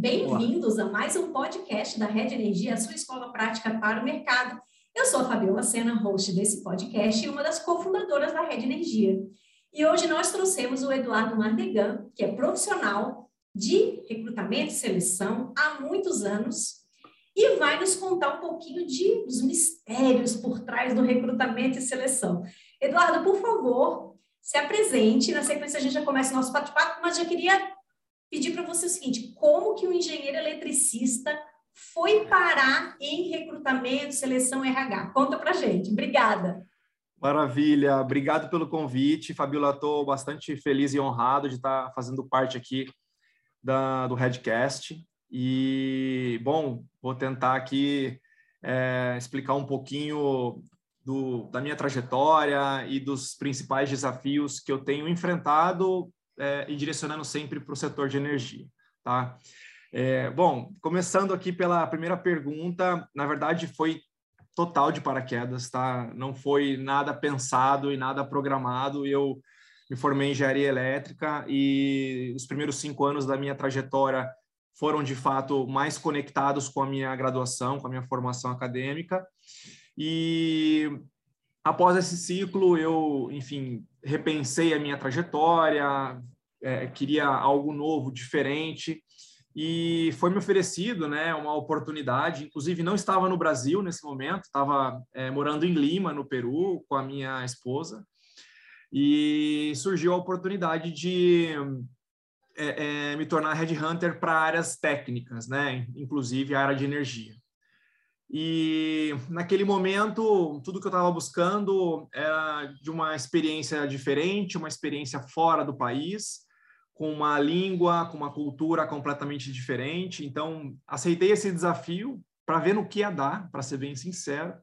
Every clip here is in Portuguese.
Bem-vindos a mais um podcast da Rede Energia, a sua escola prática para o mercado. Eu sou a Fabiola Sena, host desse podcast e uma das cofundadoras da Rede Energia. E hoje nós trouxemos o Eduardo Mardegan, que é profissional de recrutamento e seleção há muitos anos e vai nos contar um pouquinho de, dos mistérios por trás do recrutamento e seleção. Eduardo, por favor, se apresente. Na sequência, a gente já começa o nosso bate-papo, mas já queria pedir para você o seguinte: como que o engenheiro eletricista foi parar em recrutamento, seleção RH? Conta para gente. Obrigada. Maravilha, obrigado pelo convite, Fabiola. Estou bastante feliz e honrado de estar fazendo parte aqui da, do Redcast. E, bom, vou tentar aqui é, explicar um pouquinho do, da minha trajetória e dos principais desafios que eu tenho enfrentado é, e direcionando sempre para o setor de energia, tá? É, bom, começando aqui pela primeira pergunta, na verdade foi total de paraquedas, tá? Não foi nada pensado e nada programado. Eu me formei em engenharia elétrica e os primeiros cinco anos da minha trajetória foram de fato mais conectados com a minha graduação, com a minha formação acadêmica. E após esse ciclo, eu, enfim, repensei a minha trajetória, é, queria algo novo, diferente, e foi me oferecido, né, uma oportunidade. Inclusive, não estava no Brasil nesse momento, estava é, morando em Lima, no Peru, com a minha esposa, e surgiu a oportunidade de é, é me tornar headhunter para áreas técnicas, né, inclusive a área de energia. E naquele momento, tudo que eu estava buscando era de uma experiência diferente, uma experiência fora do país, com uma língua, com uma cultura completamente diferente. Então, aceitei esse desafio para ver no que ia dar, para ser bem sincero.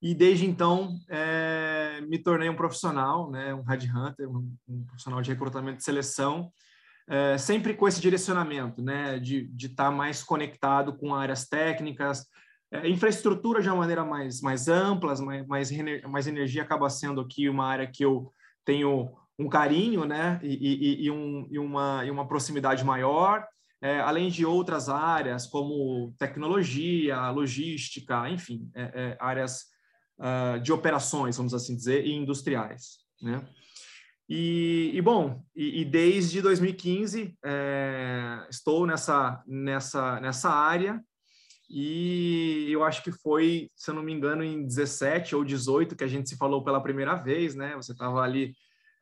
E desde então, é, me tornei um profissional, né, um headhunter, um, um profissional de recrutamento e seleção, é, sempre com esse direcionamento, né, de estar tá mais conectado com áreas técnicas, é, infraestrutura de uma maneira mais, mais ampla, mais, mais, mais energia acaba sendo aqui uma área que eu tenho um carinho né, e, e, e, um, e, uma, e uma proximidade maior, é, além de outras áreas como tecnologia, logística, enfim, é, é, áreas uh, de operações, vamos assim dizer, e industriais. Né? E, e bom, e, e, desde 2015 é, estou nessa, nessa, nessa área e eu acho que foi, se eu não me engano, em 17 ou 18 que a gente se falou pela primeira vez, né? Você estava ali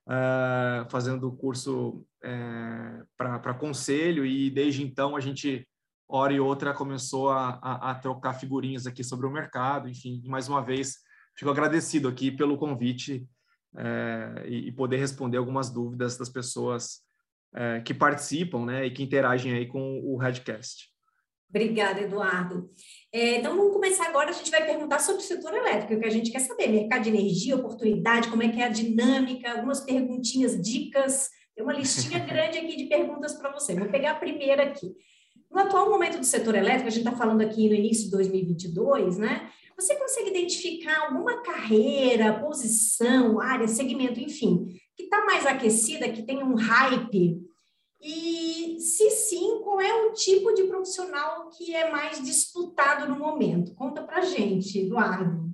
uh, fazendo o curso uh, é, para conselho e desde então a gente, hora e outra, começou a, a, a trocar figurinhas aqui sobre o mercado. Enfim, mais uma vez, fico agradecido aqui pelo convite uh, e, e, poder responder algumas dúvidas das pessoas é, que participam né, e que interagem aí com o Redcast. Obrigada, Eduardo. É, então, vamos começar agora. A gente vai perguntar sobre o setor elétrico, que a gente quer saber: mercado de energia, oportunidade, como é que é a dinâmica, algumas perguntinhas, dicas. Tem uma listinha grande aqui de perguntas para você. Vou pegar a primeira aqui. No atual momento do setor elétrico, a gente está falando aqui no início de 2022, né? Você consegue identificar alguma carreira, posição, área, segmento, enfim, que está mais aquecida, que tem um hype e, se sim, qual é o tipo de profissional que é mais disputado no momento? Conta para gente, Eduardo.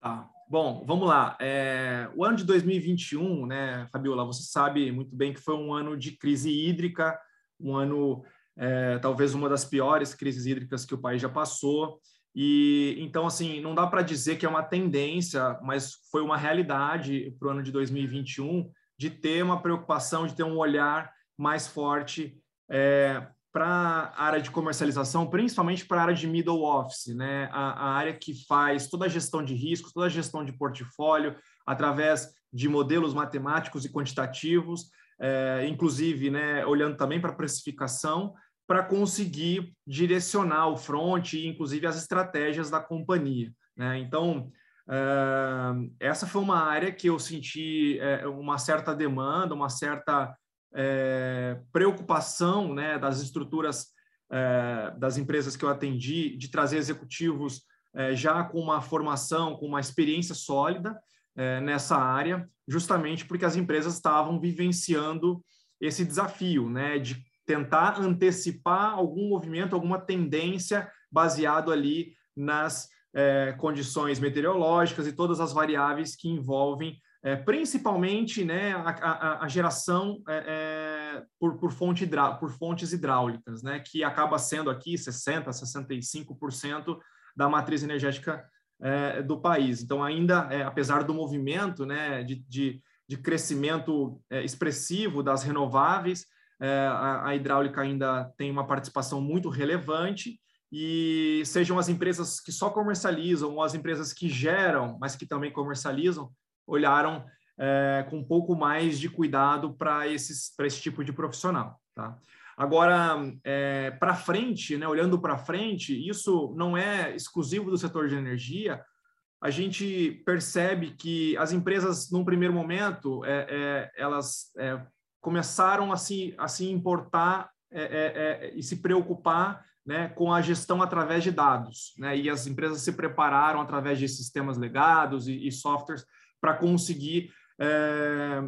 Tá. Bom, vamos lá. É, o ano de 2021, né, Fabiola, você sabe muito bem que foi um ano de crise hídrica, um ano, é, talvez uma das piores crises hídricas que o país já passou. E então, assim, não dá para dizer que é uma tendência, mas foi uma realidade para o ano de 2021 de ter uma preocupação, de ter um olhar mais forte é, para a área de comercialização, principalmente para a área de middle office, né? A, a, área que faz toda a gestão de riscos, toda a gestão de portfólio, através de modelos matemáticos e quantitativos, é, inclusive né, olhando também para a precificação, para conseguir direcionar o front e, inclusive, as estratégias da companhia. Né? Então, é, essa foi uma área que eu senti é, uma certa demanda, uma certa é, preocupação né, das estruturas é, das empresas que eu atendi de trazer executivos é, já com uma formação, com uma experiência sólida é, nessa área, justamente porque as empresas estavam vivenciando esse desafio né, de tentar antecipar algum movimento, alguma tendência baseado ali nas é, condições meteorológicas e todas as variáveis que envolvem é, principalmente né, a, a, a geração é, é, por, por, fonte hidrá, por fontes hidráulicas, né, que acaba sendo aqui 60%, 65% da matriz energética é, do país. Então, ainda, é, apesar do movimento né, de, de, de crescimento é, expressivo das renováveis, a, a hidráulica ainda tem uma participação muito relevante e sejam as empresas que só comercializam ou as empresas que geram, mas que também comercializam, olharam é, com um pouco mais de cuidado para esse tipo de profissional. Tá? Agora, é, para frente, né, olhando para frente, isso não é exclusivo do setor de energia. A gente percebe que as empresas, num primeiro momento, é, elas começaram a se, a se importar e se preocupar né, com a gestão através de dados. Né, e as empresas se prepararam através de sistemas legados e, e softwares para conseguir é,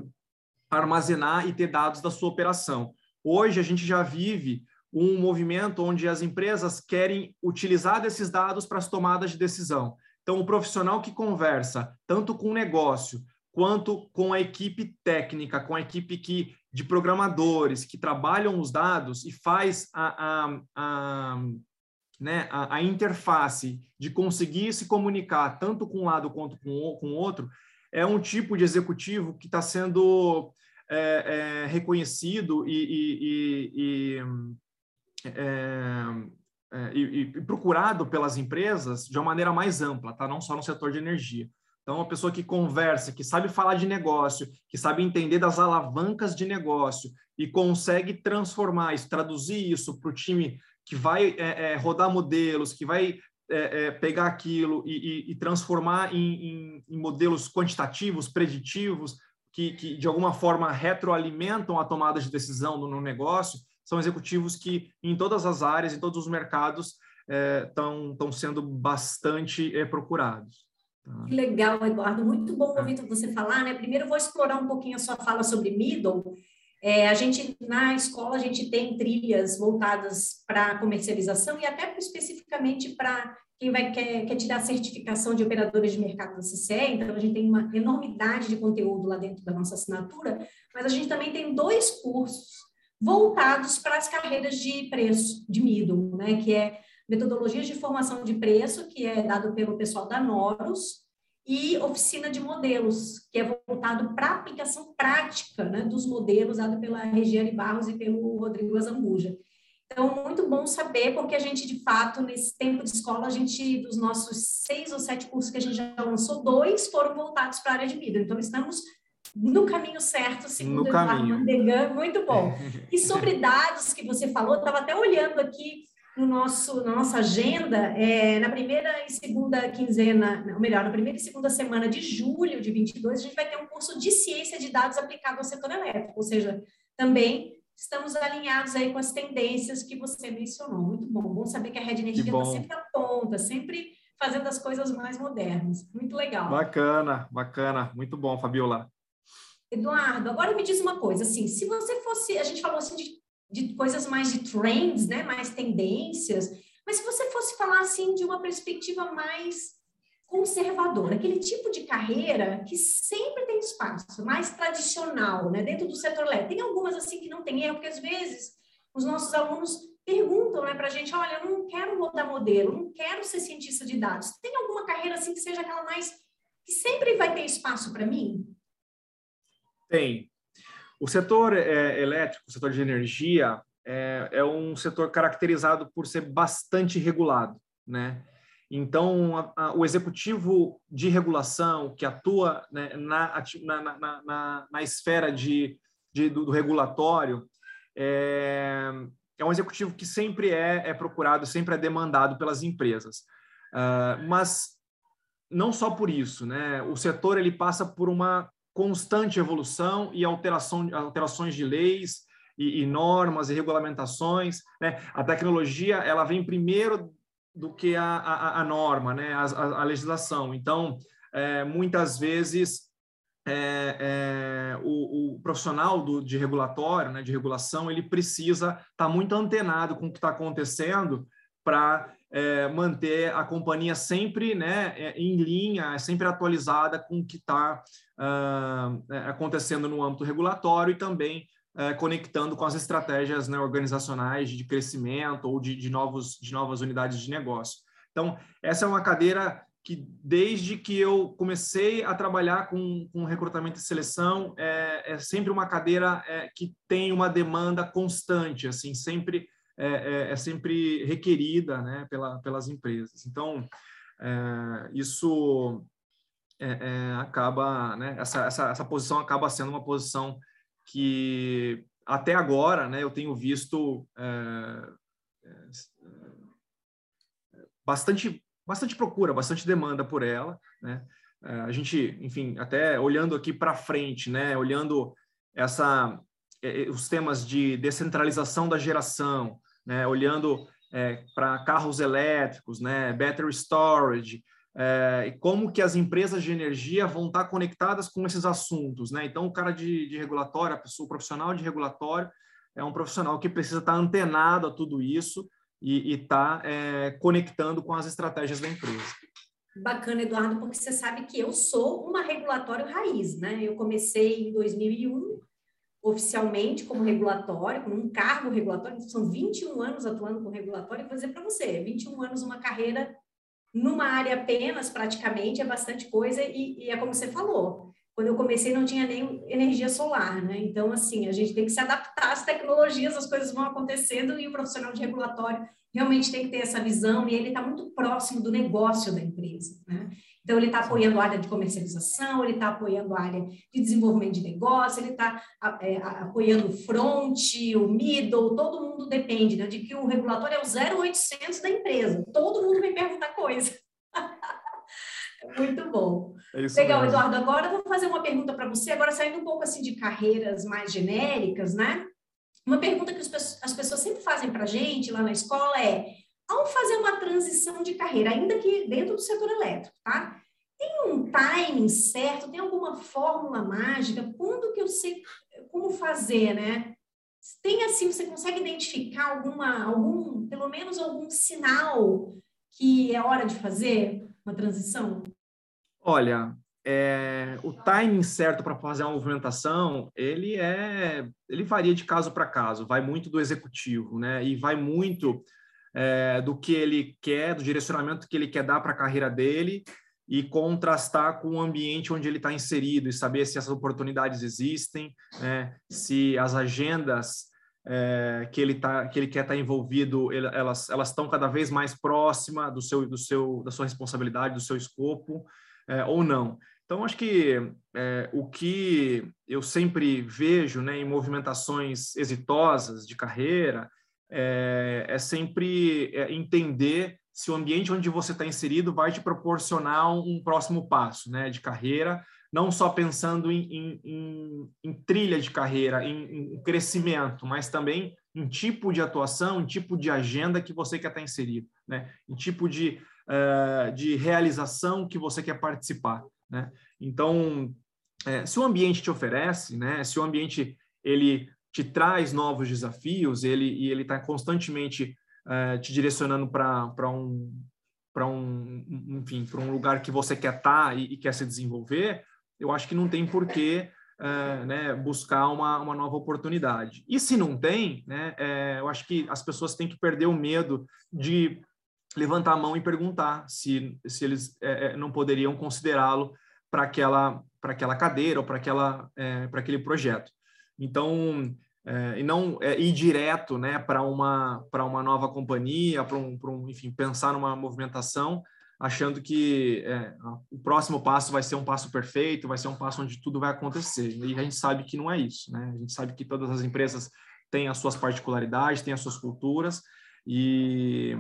armazenar e ter dados da sua operação. Hoje a gente já vive um movimento onde as empresas querem utilizar desses dados para as tomadas de decisão. Então, o profissional que conversa tanto com o negócio quanto com a equipe técnica, com a equipe que, de programadores que trabalham os dados e faz a, a, a né, a, a, interface de conseguir se comunicar tanto com um lado quanto com o outro, é um tipo de executivo que está sendo é, é, reconhecido e, e, e, é, é e, procurado pelas empresas de uma maneira mais ampla, tá? não só no setor de energia. Então, uma pessoa que conversa, que sabe falar de negócio, que sabe entender das alavancas de negócio e consegue transformar isso, traduzir isso para o time que vai é, é, rodar modelos, que vai é, é, pegar aquilo e, e, e transformar em, em, em, modelos quantitativos, preditivos, que, que, de alguma forma retroalimentam a tomada de decisão no, no negócio, são executivos que, em todas as áreas, em todos os mercados, estão é, sendo bastante é, procurados. Tá? Que legal, Eduardo. Muito bom ouvir você falar, né? Primeiro, vou explorar um pouquinho a sua fala sobre middle. É, a gente, na escola, a gente tem trilhas voltadas para comercialização e até especificamente para quem vai quer, quer tirar a certificação de operadores de mercado da CCE, então a gente tem uma enormidade de conteúdo lá dentro da nossa assinatura, mas a gente também tem dois cursos voltados para as carreiras de preço, de middle, né, que é metodologias de formação de preço, que é dado pelo pessoal da Noros, e oficina de modelos, que é voltado para a aplicação prática né, dos modelos, dado pela Regiane Barros e pelo Rodrigo Azambuja. Então, muito bom saber, porque a gente, de fato, nesse tempo de escola, a gente, dos nossos seis ou sete cursos que a gente já lançou, dois foram voltados para a área de vida. Então, estamos no caminho certo, segundo o Eduardo Mandegan, muito bom. E sobre dados que você falou, estava até olhando aqui no nosso, na nossa agenda, é, na primeira e segunda quinzena, ou melhor, na primeira e segunda semana de julho de 22, a gente vai ter um curso de ciência de dados aplicado ao setor elétrico, ou seja, também estamos alinhados aí com as tendências que você mencionou. Muito bom, bom saber que a Rede Energia está sempre à ponta, sempre fazendo as coisas mais modernas. Muito legal. Bacana, bacana, muito bom, Fabiola. Eduardo, agora me diz uma coisa, assim, se você fosse, a gente falou assim de de coisas mais de trends, né, mais tendências, mas se você fosse falar assim de uma perspectiva mais conservadora, aquele tipo de carreira que sempre tem espaço, mais tradicional, né, dentro do setor elétrico. Tem algumas assim que não tem erro, porque às vezes os nossos alunos perguntam, né, para a gente, olha, eu não quero rodar modelo, não quero ser cientista de dados. Tem alguma carreira assim que seja aquela mais que sempre vai ter espaço para mim? Tem, o setor é, elétrico, o setor de energia, é, é, um setor caracterizado por ser bastante regulado, né? Então, a, a, o executivo de regulação que atua né, na, na, na, na, na, esfera de, de do, do, regulatório é, é, um executivo que sempre é, é procurado, sempre é demandado pelas empresas. Uh, mas não só por isso, né? O setor ele passa por uma constante evolução e alteração, alterações de leis e, e normas e regulamentações. Né? A tecnologia ela vem primeiro do que a, a, a norma, né? a, a, a legislação. Então, é, muitas vezes é, é, o, o, profissional do, de regulatório, né, de regulação, ele precisa estar tá muito antenado com o que está acontecendo para é, manter a companhia sempre né, é, em linha, sempre atualizada com o que está uh, acontecendo no âmbito regulatório e também uh, conectando com as estratégias né, organizacionais de crescimento ou de, de, novos, de novas unidades de negócio. Então, essa é uma cadeira que desde que eu comecei a trabalhar com, com recrutamento e seleção é, é sempre uma cadeira é, que tem uma demanda constante, assim sempre é, é, é sempre requerida, né, pela, pelas empresas. Então é, isso é, acaba, né, essa, essa, essa posição acaba sendo uma posição que até agora, né, eu tenho visto bastante bastante procura, bastante demanda por ela, né? É, a gente, enfim, até olhando aqui para frente, né? Olhando essa é, é, os temas de descentralização da geração, né? Olhando é, para carros elétricos, né? Battery storage, é, e como que as empresas de energia vão estar conectadas com esses assuntos, né? Então, o cara de, de regulatório, a pessoa, o profissional de regulatório, é um profissional que precisa estar antenado a tudo isso e está é, conectando com as estratégias da empresa. Bacana, Eduardo, porque você sabe que eu sou uma regulatório raiz, né? Eu comecei em 2001 oficialmente como regulatório, com um cargo regulatório, são 21 anos atuando com regulatório, e vou dizer para você, 21 anos uma carreira numa área apenas, praticamente, é bastante coisa, e, e é como você falou, quando eu comecei não tinha nem energia solar, né? Então, assim, a gente tem que se adaptar às tecnologias, as coisas vão acontecendo e o profissional de regulatório realmente tem que ter essa visão e ele está muito próximo do negócio da empresa, né? Então, ele está apoiando a área de comercialização, ele está apoiando a área de desenvolvimento de negócio, ele está é, apoiando o front, o middle, todo mundo depende né, de que o regulatório é o 0800 da empresa. Todo mundo vem perguntar coisa. Muito bom. É Legal, mesmo. Eduardo. Agora eu vou fazer uma pergunta para você, agora saindo um pouco assim de carreiras mais genéricas, né? Uma pergunta que as pessoas sempre fazem para a gente lá na escola é: ao fazer uma transição de carreira, ainda que dentro do setor elétrico, tá? Tem um timing certo? Tem alguma fórmula mágica? Quando que eu sei como fazer, né? Tem assim, você consegue identificar alguma, algum, pelo menos algum sinal que é hora de fazer uma transição? Olha, é, o timing certo para fazer uma movimentação, ele é, ele varia de caso para caso, vai muito do executivo, né? E vai muito é, do que ele quer, do direcionamento que ele quer dar para a carreira dele e contrastar com o ambiente onde ele está inserido e saber se essas oportunidades existem, né? se as agendas é, que ele tá, que ele quer estar tá envolvido, elas elas estão cada vez mais próxima do seu do seu da sua responsabilidade, do seu escopo é, ou não. Então acho que é, o que eu sempre vejo, né, em movimentações exitosas de carreira é, é sempre é, entender se o ambiente onde você está inserido vai te proporcionar um, próximo passo, né, de carreira não só pensando em, em, em, em trilha de carreira, em, crescimento, mas também em tipo de atuação, em tipo de agenda que você quer estar inserido, né? em tipo de, uh, de realização que você quer participar. Né? Então, é, se o ambiente te oferece, né? se o ambiente ele te traz novos desafios, ele, e ele está constantemente uh, te direcionando para um para um, enfim, para um lugar que você quer estar tá e, e, quer se desenvolver, eu acho que não tem porquê uh, né, buscar uma, uma nova oportunidade. E se não tem, né, é, eu acho que as pessoas têm que perder o medo de levantar a mão e perguntar se, se eles é, não poderiam considerá-lo para aquela, aquela cadeira ou para é, aquele projeto. Então, é, e não é, ir direto né, para uma, uma nova companhia, para um, um, enfim, pensar numa movimentação achando que é, o próximo passo vai ser um passo perfeito, vai ser um passo onde tudo vai acontecer. E a gente sabe que não é isso, né? A gente sabe que todas as empresas têm as suas particularidades, têm as suas culturas, e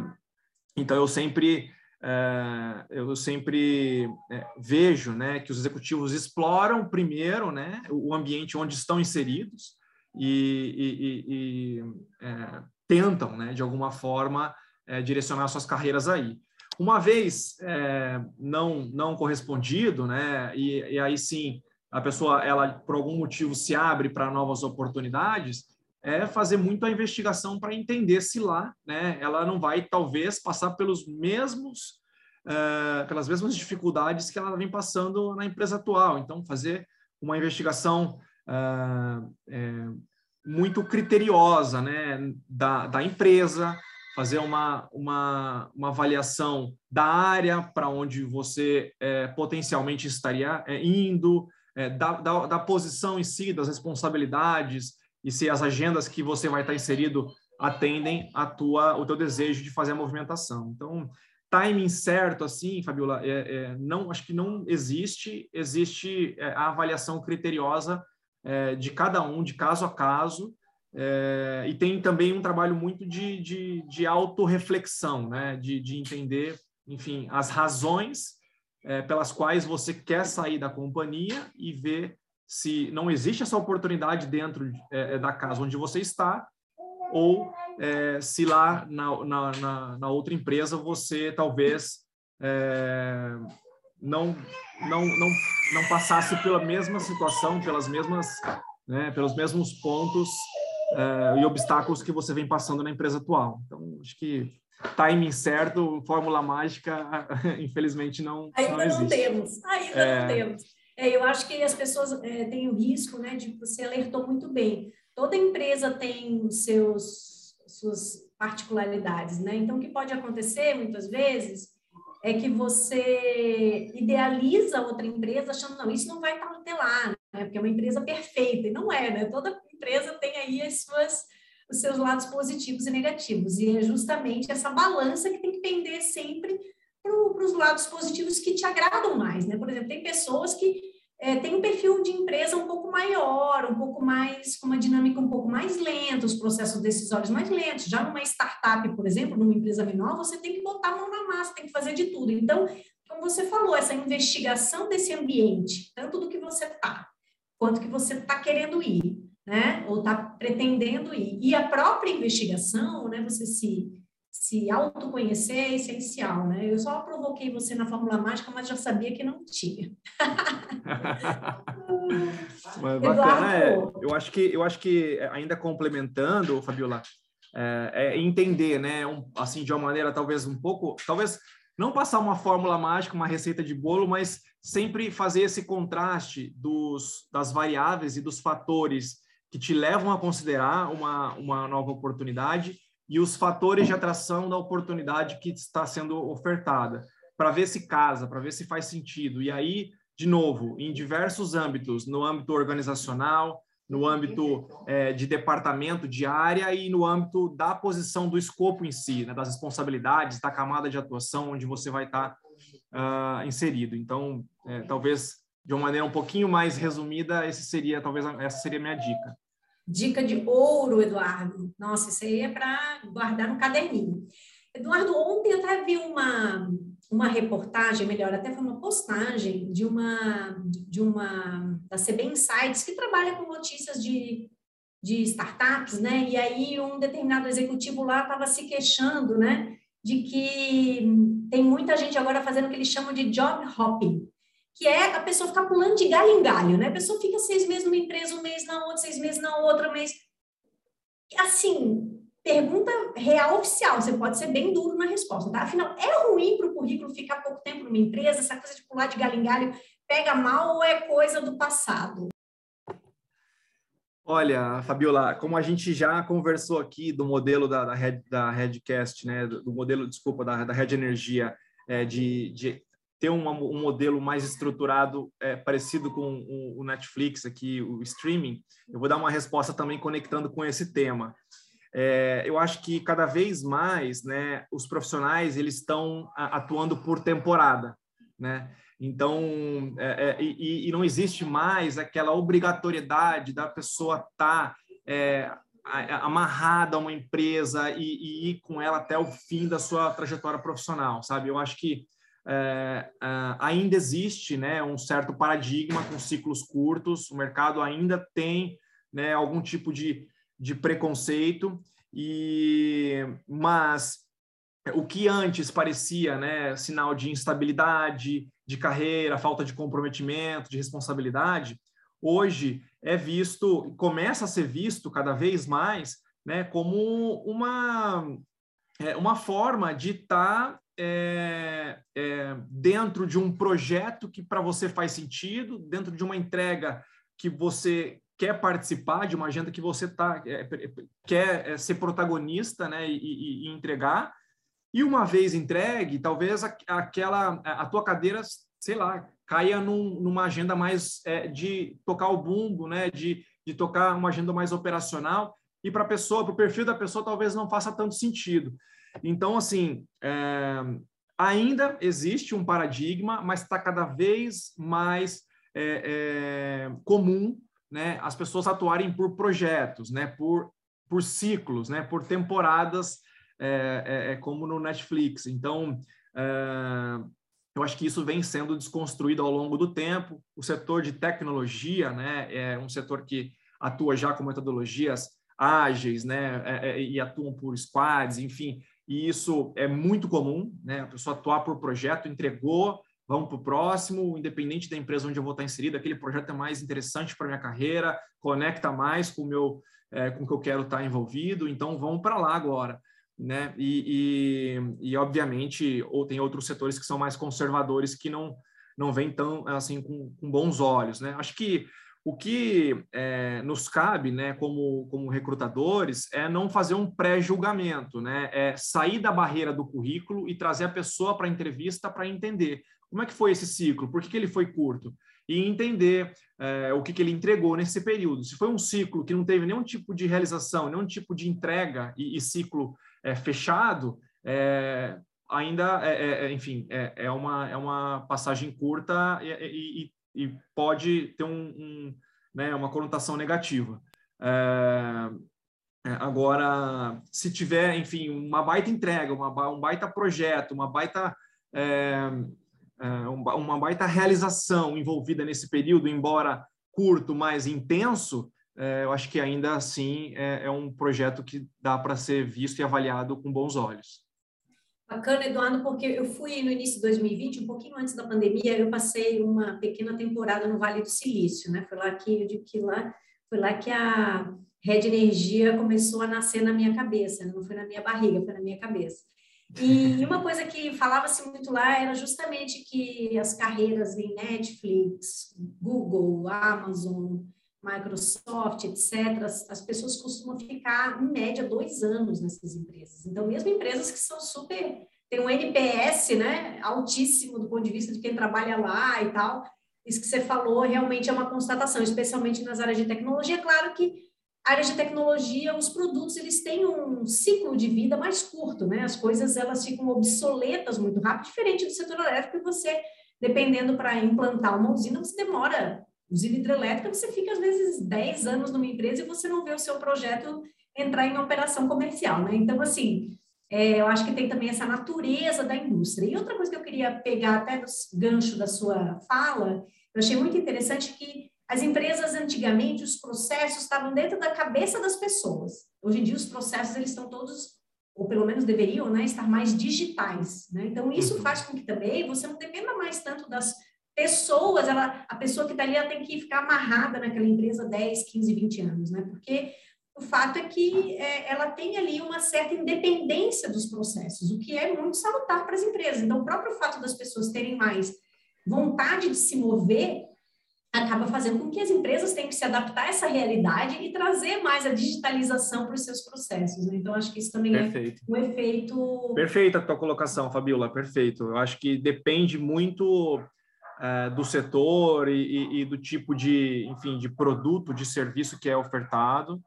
então eu sempre é, eu sempre é, vejo, né, que os executivos exploram primeiro, né, o ambiente onde estão inseridos e, e, e é, tentam, né, de alguma forma é, direcionar suas carreiras aí. Uma vez é, não não correspondido, né, e, e, aí sim a pessoa, ela por algum motivo se abre para novas oportunidades, é fazer muito a investigação para entender se lá, né, ela não vai talvez passar pelos mesmos, uh, pelas mesmas dificuldades que ela vem passando na empresa atual. Então, fazer uma investigação uh, é, muito criteriosa, né, da, da empresa, fazer uma, uma, uma avaliação da área para onde você é, potencialmente estaria é, indo, é, da, da, da, posição em si, das responsabilidades, e se as agendas que você vai estar inserido atendem a tua, o teu desejo de fazer a movimentação. Então, timing certo, assim, Fabiola, é, é, não, acho que não existe, existe é, a avaliação criteriosa de cada um, de caso a caso, é, e tem também um trabalho muito de, de, de autorreflexão, né? de, de entender, enfim, as razões é, pelas quais você quer sair da companhia e ver se não existe essa oportunidade dentro é, é da casa onde você está, ou é, se lá na, na, na, na, outra empresa você talvez é, não, não, não, não passasse pela mesma situação, pelas mesmas, né, pelos mesmos pontos uh, e obstáculos que você vem passando na empresa atual. Então, acho que timing certo, fórmula mágica, infelizmente não, Ainda não existe. não temos, ainda é... não temos. É, eu acho que as pessoas é, têm o risco, né, de você alertou muito bem. Toda empresa tem os seus suas particularidades, né? Então, o que pode acontecer muitas vezes é que você idealiza outra empresa achando, não, isso não vai ter lá, né? Porque é uma empresa perfeita, e não é, né? Toda empresa tem aí as suas, os seus lados positivos e negativos, e é justamente essa balança que tem que pender sempre para os lados positivos que te agradam mais, né? Por exemplo, tem pessoas que é, têm um perfil de empresa um pouco maior, um pouco mais, com uma dinâmica um pouco mais lenta, os processos decisórios mais lentos. Já numa startup, por exemplo, numa empresa menor, você tem que botar a mão na massa, tem que fazer de tudo. Então, como você falou, essa investigação desse ambiente, tanto do que você está, quanto que você está querendo ir, né? Ou está pretendendo ir. E a própria investigação, né? Você se, se autoconhecer é essencial, né? Eu só provoquei você na Fórmula Mágica, mas já sabia que não tinha. mas bacana, é, eu acho que eu acho que ainda complementando, Fabiola, é, é entender, né? Um, assim, de uma maneira talvez um pouco, talvez não passar uma fórmula mágica, uma receita de bolo, mas sempre fazer esse contraste dos, das variáveis e dos fatores que te levam a considerar uma, uma nova oportunidade e os fatores de atração da oportunidade que está sendo ofertada, para ver se casa, para ver se faz sentido. E aí, de novo, em diversos âmbitos, no âmbito organizacional, no âmbito é, de departamento, de área e no âmbito da posição do escopo em si, né, das responsabilidades, da camada de atuação onde você vai estar uh, inserido. Então, é, talvez de uma maneira um pouquinho mais resumida, esse seria talvez essa seria a minha dica. Dica de ouro, Eduardo. Nossa, isso aí é para guardar no caderninho. Eduardo, ontem eu até vi uma uma reportagem, melhor, até foi uma postagem de uma de uma da CB Insights que trabalha com notícias de, de startups, né? E aí um determinado executivo lá estava se queixando, né, de que tem muita gente agora fazendo o que eles chamam de job hopping, que é a pessoa ficar pulando de galho em galho, né? A pessoa fica seis meses numa empresa, um mês na outra, seis meses na outra, um mês. Assim, pergunta real oficial, você pode ser bem duro na resposta, tá? Afinal, é ruim para o currículo ficar pouco tempo numa empresa, essa coisa de pular de galho em galho pega mal ou é coisa do passado? Olha, Fabiola, como a gente já conversou aqui do modelo da, da, Red, da Redcast, né, do, do modelo, desculpa, da, da Red Energia, é, de, de ter um, um, modelo mais estruturado, é, parecido com o, o Netflix aqui, o streaming, eu vou dar uma resposta também conectando com esse tema é, eu acho que cada vez mais, né, os profissionais eles estão atuando por temporada, né? Então, é, é, e, e, não existe mais aquela obrigatoriedade da pessoa estar tá, é, amarrada a uma empresa e, e, ir com ela até o fim da sua trajetória profissional, sabe? Eu acho que é, é, ainda existe, né, um certo paradigma com ciclos curtos. O mercado ainda tem, né, algum tipo de de preconceito e mas o que antes parecia né, sinal de instabilidade, de carreira, falta de comprometimento, de responsabilidade, hoje é visto, começa a ser visto cada vez mais, né, como uma é, uma forma de estar tá, é, é, dentro de um projeto que para você faz sentido, dentro de uma entrega que você quer participar, de uma agenda que você tá, é, quer é, ser protagonista né, e, e, e, entregar. E uma vez entregue, talvez aquela a tua cadeira, sei lá, caia num, numa agenda mais é, de tocar o bumbo, né, de, de tocar uma agenda mais operacional. E para a pessoa, para o perfil da pessoa, talvez não faça tanto sentido. Então, assim, é, ainda existe um paradigma, mas está cada vez mais é, é, comum né, as pessoas atuarem por projetos, né, por, por ciclos, né, por temporadas, é, é, é como no Netflix. Então, eu acho que isso vem sendo desconstruído ao longo do tempo. O setor de tecnologia né, é um setor que atua já com metodologias ágeis, né, e atuam por squads, enfim, e isso é muito comum, né? A pessoa atuar por projeto, entregou, vamos para o próximo, independente da empresa onde eu vou estar inserido, aquele projeto é mais interessante para minha carreira, conecta mais com o meu, é, com o que eu quero estar envolvido, então vamos para lá agora, né? E, e, e, obviamente, ou tem outros setores que são mais conservadores que não não vêm tão assim com, com bons olhos, né? Acho que o que é, nos cabe, né, como, como recrutadores, é não fazer um pré-julgamento, né? É sair da barreira do currículo e trazer a pessoa para a entrevista para entender como é que foi esse ciclo, por que, que ele foi curto, e entender é, o que, que ele entregou nesse período. Se foi um ciclo que não teve nenhum tipo de realização, nenhum tipo de entrega e, e ciclo é, fechado, é, ainda, é, é, é, enfim, é, uma, é uma passagem curta e, e e pode ter um, um né, uma conotação negativa. É, é, agora, se tiver, enfim, uma baita entrega, uma, um baita projeto, uma baita, é, é uma baita realização envolvida nesse período, embora curto, mas intenso, é, eu acho que ainda assim é, é um projeto que dá para ser visto e avaliado com bons olhos. Bacana, Eduardo, porque eu fui no início de 2020, um pouquinho antes da pandemia, eu passei uma pequena temporada no Vale do Silício, né? Foi lá que eu digo que lá foi lá que a Rede Energia começou a nascer na minha cabeça, não foi na minha barriga, foi na minha cabeça. E uma coisa que falava-se muito lá era justamente que as carreiras em Netflix, Google, Amazon, Microsoft, etc., as, as, pessoas costumam ficar, em média, dois anos nessas empresas. Então, mesmo empresas que são super, tem um NPS né, altíssimo do ponto de vista de quem trabalha lá e tal, isso que você falou realmente é uma constatação, especialmente nas áreas de tecnologia. Claro que áreas de tecnologia, os produtos, eles têm um ciclo de vida mais curto, né? As coisas, elas ficam obsoletas muito rápido, diferente do setor elétrico, que você, dependendo para implantar uma usina, você demora Usina hidrelétrica, você fica às vezes 10 anos numa empresa e você não vê o seu projeto entrar em operação comercial, né? Então, assim, é, eu acho que tem também essa natureza da indústria. E outra coisa que eu queria pegar até do gancho da sua fala, eu achei muito interessante que as empresas antigamente, os processos estavam dentro da cabeça das pessoas. Hoje em dia, os processos eles estão todos, ou pelo menos deveriam, né, estar mais digitais. Né? Então, isso uhum. faz com que também você não dependa mais tanto das pessoas, ela, a pessoa que está ali ela tem que ficar amarrada naquela empresa 10, 15, 20 anos, né? Porque o fato é que é, ela tem ali uma certa independência dos processos, o que é muito salutar para as empresas. Então, o próprio fato das pessoas terem mais vontade de se mover acaba fazendo com que as empresas tenham que se adaptar a essa realidade e trazer mais a digitalização para os seus processos. Né? Então, acho que isso também é perfeito. é um efeito. Perfeita a tua colocação, Fabiola, perfeito. Eu acho que depende muito é, do setor e, e, do tipo de, enfim, de produto, de serviço que é ofertado.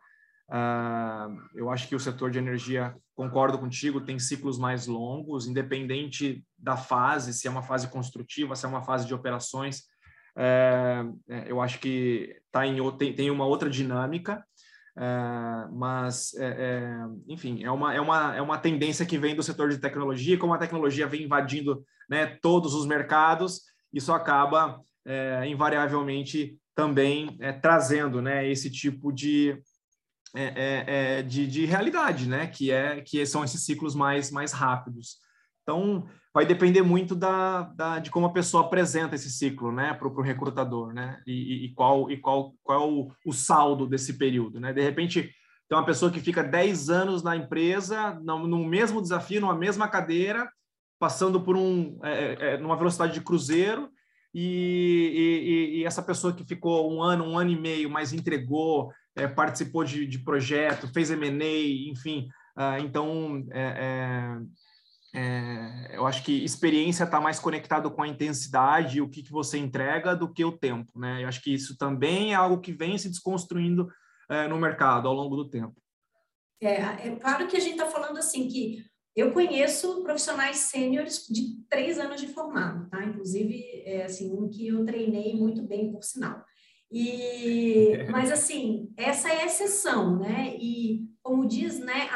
Uh, eu acho que o setor de energia, concordo contigo, tem ciclos mais longos, independente da fase, se é uma fase construtiva, se é uma fase de operações. Uh, eu acho que tá em, tem, tem uma outra dinâmica, mas, enfim, é uma, é, uma, é uma tendência que vem do setor de tecnologia, como a tecnologia vem invadindo né, todos os mercados, isso acaba é, invariavelmente também é, trazendo né, esse tipo de, é, é, é, de, de, realidade, né, que, é, que são esses ciclos mais, mais rápidos. Então, vai depender muito da, da, de como a pessoa apresenta esse ciclo, né, para o recrutador, né, e, e, qual e qual qual é o, o, saldo desse período, né? De repente, tem uma pessoa que fica 10 anos na empresa, no, no mesmo desafio, numa mesma cadeira, passando por um é, é, é numa velocidade de cruzeiro, e, e, e, essa pessoa que ficou um ano, um ano e meio, mas entregou, é, participou de, de projeto, fez M&A, enfim, uh, então é, é, eu acho que experiência está mais conectado com a intensidade o que, que você entrega do que o tempo, né? Eu acho que isso também é algo que vem se desconstruindo no mercado ao longo do tempo. É, é claro que a gente está falando assim que eu conheço profissionais sêniores de três anos de formado, tá? Inclusive, é, assim, um que eu treinei muito bem, por sinal. E, mas assim, essa é a exceção, né? E como diz, né,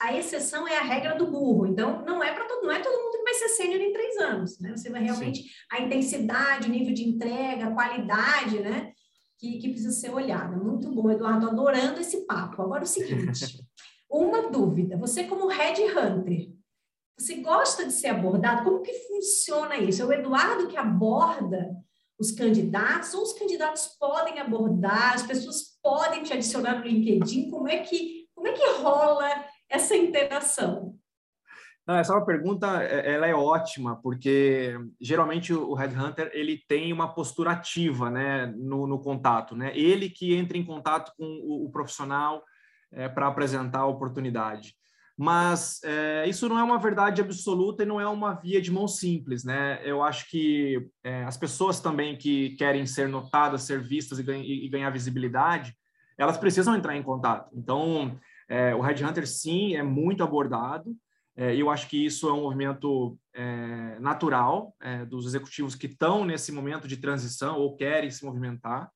a, exceção é a regra do burro. Então, não é para todo, não é todo mundo que vai ser sênior em três anos, né? Você vai realmente Sim. a intensidade, o nível de entrega, a qualidade, né? Que, que precisa ser olhada. Muito bom, Eduardo, adorando esse papo. Agora o seguinte, uma dúvida. Você como Red Hunter, você gosta de ser abordado? Como que funciona isso? É o Eduardo que aborda os candidatos, ou os candidatos podem abordar, as pessoas podem te adicionar no LinkedIn, como é que, como é que rola essa interação? Não, essa é uma pergunta, é, ela é ótima, porque geralmente o headhunter ele tem uma postura ativa, né, no, no contato, né? Ele que entra em contato com o, o profissional é, para apresentar a oportunidade mas é, isso não é uma verdade absoluta e não é uma via de mão simples, né? Eu acho que é, as pessoas também que querem ser notadas, ser vistas e, ganha, e ganhar visibilidade, elas precisam entrar em contato. Então, é, o Red Hunter sim é muito abordado. É, eu acho que isso é um movimento é, natural é, dos executivos que estão nesse momento de transição ou querem se movimentar.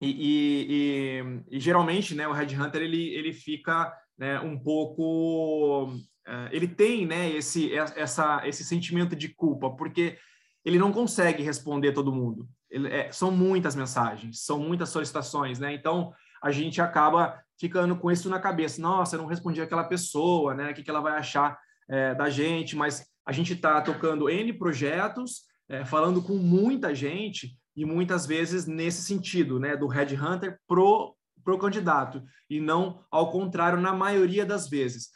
E, e, e, geralmente, né, o Red Hunter ele, ele fica né, um pouco, uh, ele tem, né, esse essa esse sentimento de culpa porque ele não consegue responder todo mundo. Ele, é, são muitas mensagens, são muitas solicitações, né? Então a gente acaba ficando com isso na cabeça. Nossa, eu não respondi aquela pessoa, né? O que, que ela vai achar é, da gente? Mas a gente está tocando n projetos, é, falando com muita gente e muitas vezes nesse sentido, né, do headhunter pro pro candidato e não ao contrário na maioria das vezes.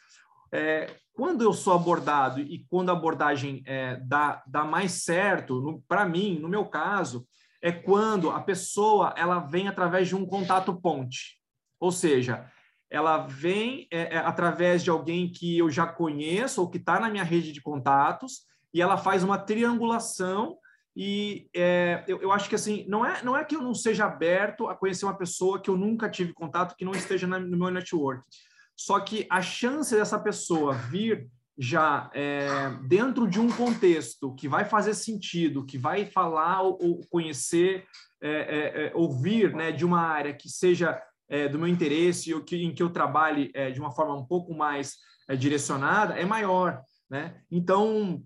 É, quando eu sou abordado e quando a abordagem é, dá, dá mais certo, para mim, no meu caso, é quando a pessoa ela vem através de um contato ponte, ou seja, ela vem é, é através de alguém que eu já conheço ou que está na minha rede de contatos e ela faz uma triangulação e é, eu, eu, acho que assim, não é, não é que eu não seja aberto a conhecer uma pessoa que eu nunca tive contato, que não esteja na, no meu network. Só que a chance dessa pessoa vir já é, dentro de um contexto que vai fazer sentido, que vai falar ou, ou conhecer, é, é, é ouvir né, de uma área que seja é, do meu interesse ou que, em que eu trabalhe de uma forma um pouco mais direcionada, é maior. Né? Então,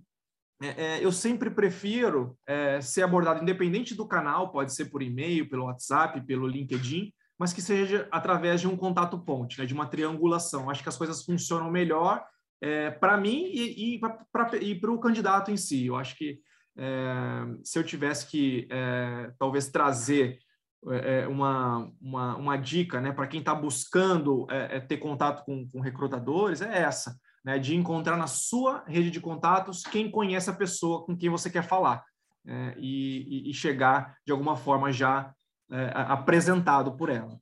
é, é, eu sempre prefiro é, ser abordado, independente do canal, pode ser por e-mail, pelo WhatsApp, pelo LinkedIn, mas que seja através de um contato ponte, né, de uma triangulação. Acho que as coisas funcionam melhor é, para mim e, e para o candidato em si. Eu acho que é, se eu tivesse que é, talvez trazer uma, uma, uma, dica né, para quem está buscando ter contato com, com recrutadores, é essa né, de encontrar na sua rede de contatos quem conhece a pessoa com quem você quer falar é, e, e, chegar de alguma forma já é, apresentado por ela.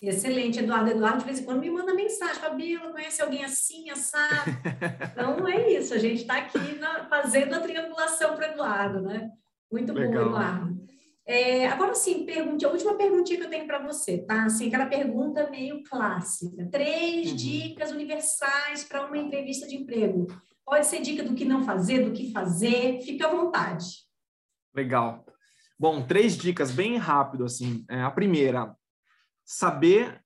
Excelente, Eduardo. Eduardo, de vez em quando, me manda mensagem. Fabíola, conhece alguém assim, assado? Então, é isso. A gente está aqui na, fazendo a triangulação para o Eduardo, né? Muito Legal. bom, Eduardo. É, agora sim, pergunte, a última perguntinha que eu tenho para você, tá? Assim, aquela pergunta meio clássica. Três uhum. dicas universais para uma entrevista de emprego. Pode ser dica do que não fazer, do que fazer, fica à vontade. Legal. Bom, três dicas bem rápido, assim. É, a primeira, saber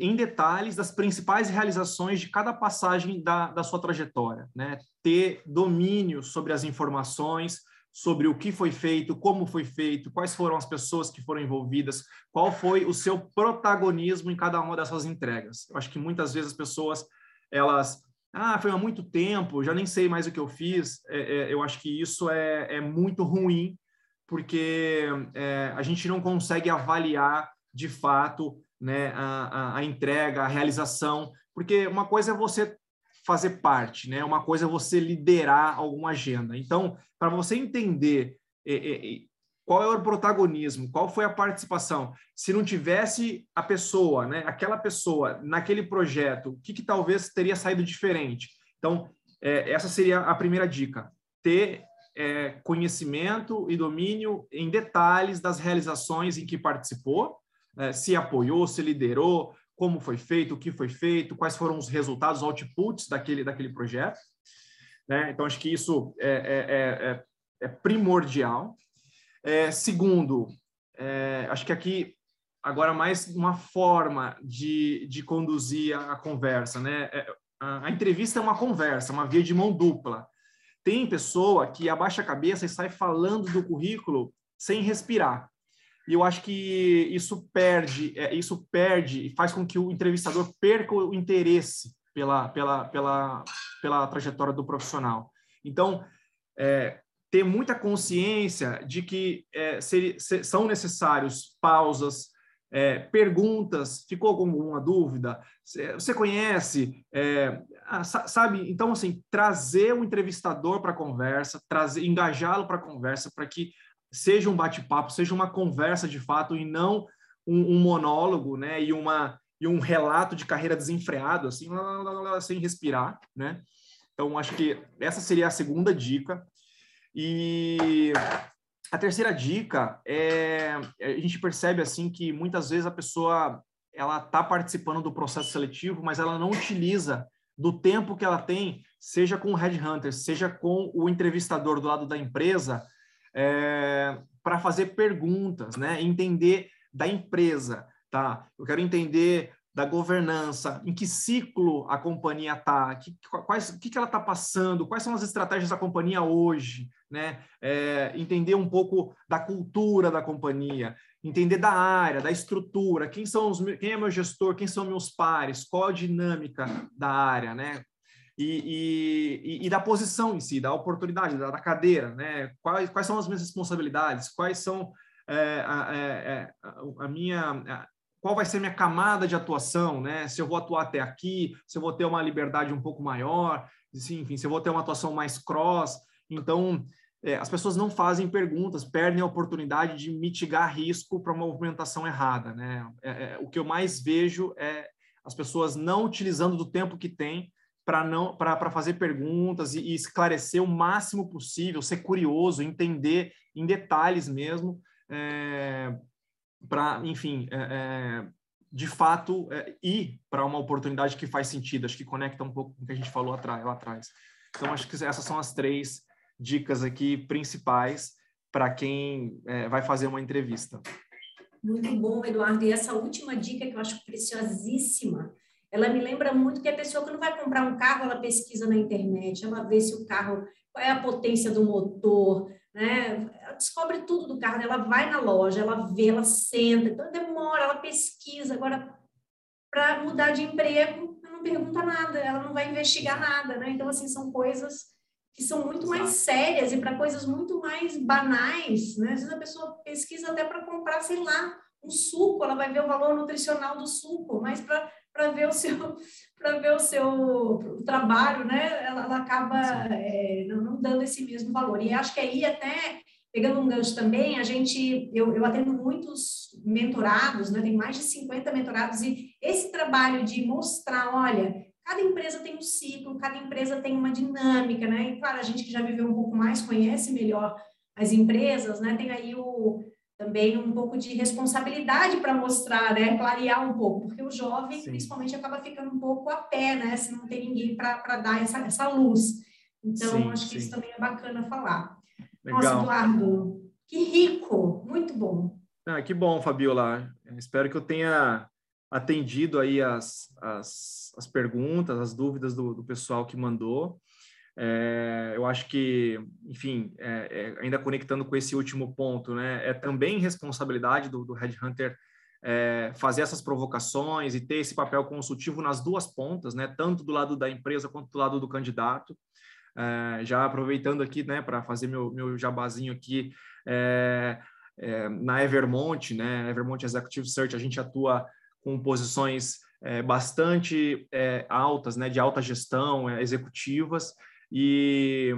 em detalhes das principais realizações de cada passagem da, da sua trajetória, né? Ter domínio sobre as informações, sobre o que foi feito, como foi feito, quais foram as pessoas que foram envolvidas, qual foi o seu protagonismo em cada uma dessas entregas. Eu acho que muitas vezes as pessoas elas ah, foi há muito tempo, já nem sei mais o que eu fiz, é, é, eu acho que isso é, é muito ruim, porque é, a gente não consegue avaliar de fato né, a, a, a, entrega, a realização, porque uma coisa é você fazer parte, né? uma coisa é você liderar alguma agenda. Então, para você entender é, é, qual é o protagonismo, qual foi a participação, se não tivesse a pessoa, né, aquela pessoa naquele projeto, o que, que talvez teria saído diferente? Então, é, essa seria a primeira dica: ter é, conhecimento e domínio em detalhes das realizações em que participou, é, se apoiou, se liderou, como foi feito, o que foi feito, quais foram os resultados, os outputs daquele, daquele projeto. Né? Então, acho que isso é, é, é, é primordial. É, segundo, é, acho que aqui agora mais uma forma de, de conduzir a, a conversa, né? A, a, entrevista é uma conversa, uma via de mão dupla. Tem pessoa que abaixa a cabeça e sai falando do currículo sem respirar. E eu acho que isso perde, é, isso perde e faz com que o entrevistador perca o interesse pela, pela, pela, pela trajetória do profissional. Então, é, ter muita consciência de que é, são necessários pausas, é, perguntas, ficou com alguma dúvida? Você conhece? É, ah, sabe? Então, assim, trazer o entrevistador para a conversa, trazer, engajá-lo para a conversa, para que seja um bate-papo, seja uma conversa de fato e não um, um, monólogo, né? E uma e um relato de carreira desenfreado, assim, sem respirar, né? Então, acho que essa seria a segunda dica. E a terceira dica é a gente percebe assim que muitas vezes a pessoa ela está participando do processo seletivo, mas ela não utiliza do tempo que ela tem, seja com o headhunter, seja com o entrevistador do lado da empresa, é, para fazer perguntas, né? Entender da empresa, tá? Eu quero entender da governança, em que ciclo a companhia está, quais, o que, que ela está passando, quais são as estratégias da companhia hoje, né? É, entender um pouco da cultura da companhia, entender da área, da estrutura, quem são os, quem é meu gestor, quem são meus pares, qual a dinâmica da área, né? E, e, e da posição em si, da oportunidade, da, da cadeira, né? Quais, quais são as minhas responsabilidades, quais são é, a, a, é, a, a minha qual vai ser minha camada de atuação, né? Se eu vou atuar até aqui, se eu vou ter uma liberdade um pouco maior, enfim, se eu vou ter uma atuação mais cross. Então, é, as pessoas não fazem perguntas, perdem a oportunidade de mitigar risco para uma movimentação errada, né? É, é, o que eu mais vejo é as pessoas não utilizando do tempo que tem para não para fazer perguntas e, e esclarecer o máximo possível, ser curioso, entender em detalhes mesmo. É, para, enfim, é, é, de fato, é, ir para uma oportunidade que faz sentido, acho que conecta um pouco com o que a gente falou atrás, lá atrás. Então, acho que essas são as três dicas aqui principais para quem é, vai fazer uma entrevista. Muito bom, Eduardo. E essa última dica que eu acho preciosíssima, ela me lembra muito que a pessoa, quando vai comprar um carro, ela pesquisa na internet, ela vê se o carro, qual é a potência do motor, né? Ela descobre tudo do carro, ela vai na loja, ela vê, ela senta, então demora, ela pesquisa. Agora, para mudar de emprego, ela não pergunta nada, ela não vai investigar nada, né? Então, assim, são coisas que são muito mais sérias e para coisas muito mais banais, né? Às vezes a pessoa pesquisa até para comprar, sei lá, um suco, ela vai ver o valor nutricional do suco, mas para para ver o seu para ver o seu o trabalho, né? Ela, ela acaba é, não, não, dando esse mesmo valor. E acho que aí até pegando um gancho também, a gente eu, eu atendo muitos mentorados, né? Tem mais de 50 mentorados e esse trabalho de mostrar, olha, cada empresa tem um ciclo, cada empresa tem uma dinâmica, né? E claro, a gente que já viveu um pouco mais conhece melhor as empresas, né? Tem aí o também um pouco de responsabilidade para mostrar, né, clarear um pouco, porque o jovem Sim. principalmente acaba ficando um pouco a pé, né, se não tem ninguém para dar essa, essa luz. Então, sim, acho que sim. isso também é bacana falar. Legal. Nossa, Eduardo, que rico, muito bom. Ah, que bom, Fabiola. Espero que eu tenha atendido aí as, as, as perguntas, as dúvidas do, do pessoal que mandou. É, eu acho que, enfim, é, é, ainda conectando com esse último ponto, né, é também responsabilidade do, do headhunter é, fazer essas provocações e ter esse papel consultivo nas duas pontas, né, tanto do lado da empresa quanto do lado do candidato. É, já aproveitando aqui, né, para fazer meu, meu jabazinho aqui, é, na Evermont, né, Evermont Executive Search, a gente atua com posições bastante altas, né, de alta gestão, executivas, e,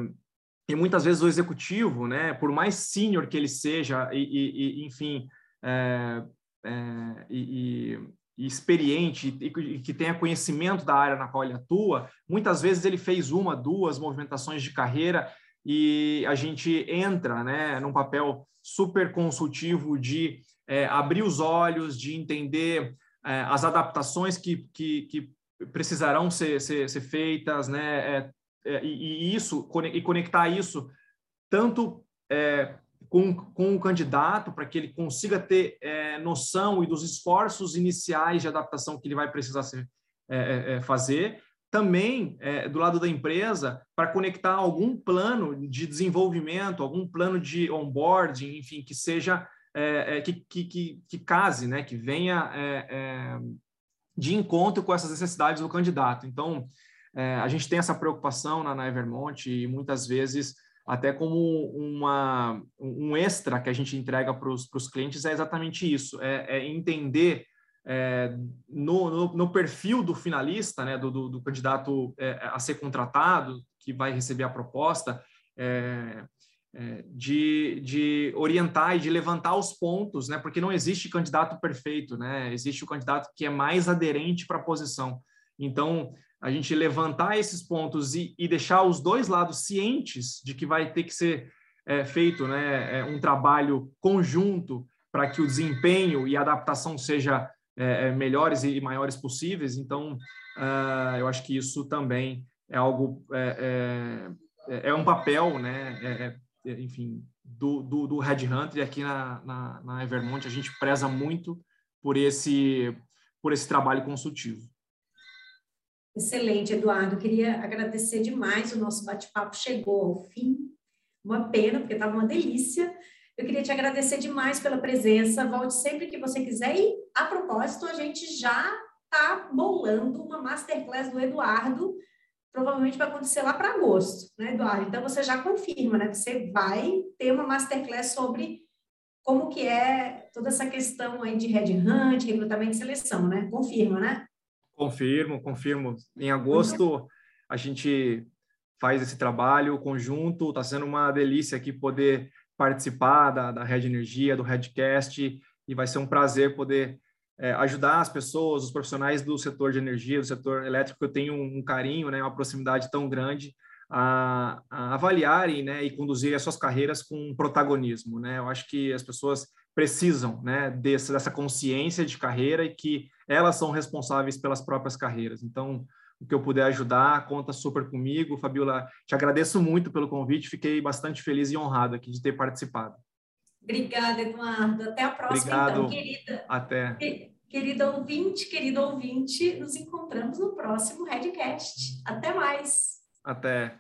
e muitas vezes o executivo, né, por mais senior que ele seja, e, e, e enfim, é, é, e, e, experiente e, que tenha conhecimento da área na qual ele atua, muitas vezes ele fez uma, duas movimentações de carreira e a gente entra né, num papel super consultivo de é, abrir os olhos, de entender é, as adaptações que, que, que precisarão ser, ser, ser, feitas, né, é e, e, isso, e conectar isso tanto é, com, com o candidato para que ele consiga ter é, noção e dos esforços iniciais de adaptação que ele vai precisar ser, é, é, é fazer. Também, é, do lado da empresa, para conectar algum plano de desenvolvimento, algum plano de onboarding, enfim, que seja, é, que, que, que, que, case, né, que venha de encontro com essas necessidades do candidato. Então, a gente tem essa preocupação na, na Evermont e muitas vezes até como uma, um extra que a gente entrega para os clientes é exatamente isso, é, é entender é, no, no, no, perfil do finalista, né, do, do, do candidato é, a ser contratado, que vai receber a proposta, é, é, de, de orientar e de levantar os pontos, né, porque não existe candidato perfeito, né, existe o candidato que é mais aderente para a posição. Então, a gente levantar esses pontos e, e, deixar os dois lados cientes de que vai ter que ser é, feito né, é, um trabalho conjunto para que o desempenho e a adaptação seja é, é melhores e maiores possíveis. Então, uh, eu acho que isso também é algo é, é, é um papel, né, enfim, do, do, do Red Hunter e aqui na, na, na Evermont a gente preza muito por esse por esse trabalho consultivo. Excelente, Eduardo. Queria agradecer demais. O nosso bate-papo chegou ao fim. Uma pena, porque estava uma delícia. Eu queria te agradecer demais pela presença. Volte sempre que você quiser. E, a propósito, a gente já está bolando uma masterclass do Eduardo. Provavelmente vai acontecer lá para agosto, né, Eduardo? Então, você já confirma, né? Você vai ter uma masterclass sobre como que é toda essa questão aí de headhunt, recrutamento e seleção, né? Confirma, né? Confirmo, confirmo. Em agosto a gente faz esse trabalho conjunto, está sendo uma delícia aqui poder participar da, da Red Energia, do Redcast, e vai ser um prazer poder é, ajudar as pessoas, os profissionais do setor de energia, do setor elétrico, eu tenho um, um carinho, né, uma proximidade tão grande, a, a, avaliarem né, e conduzir as suas carreiras com protagonismo. Né? Eu acho que as pessoas precisam né, desse, dessa consciência de carreira e que elas são responsáveis pelas próprias carreiras. Então, o que eu puder ajudar, conta super comigo. Fabiola, te agradeço muito pelo convite, fiquei bastante feliz e honrado aqui de ter participado. Obrigada, Eduardo. Até a próxima, então, Obrigado. então, querida. Até. Querido ouvinte, querido ouvinte, nos encontramos no próximo Redcast. Até mais. Até.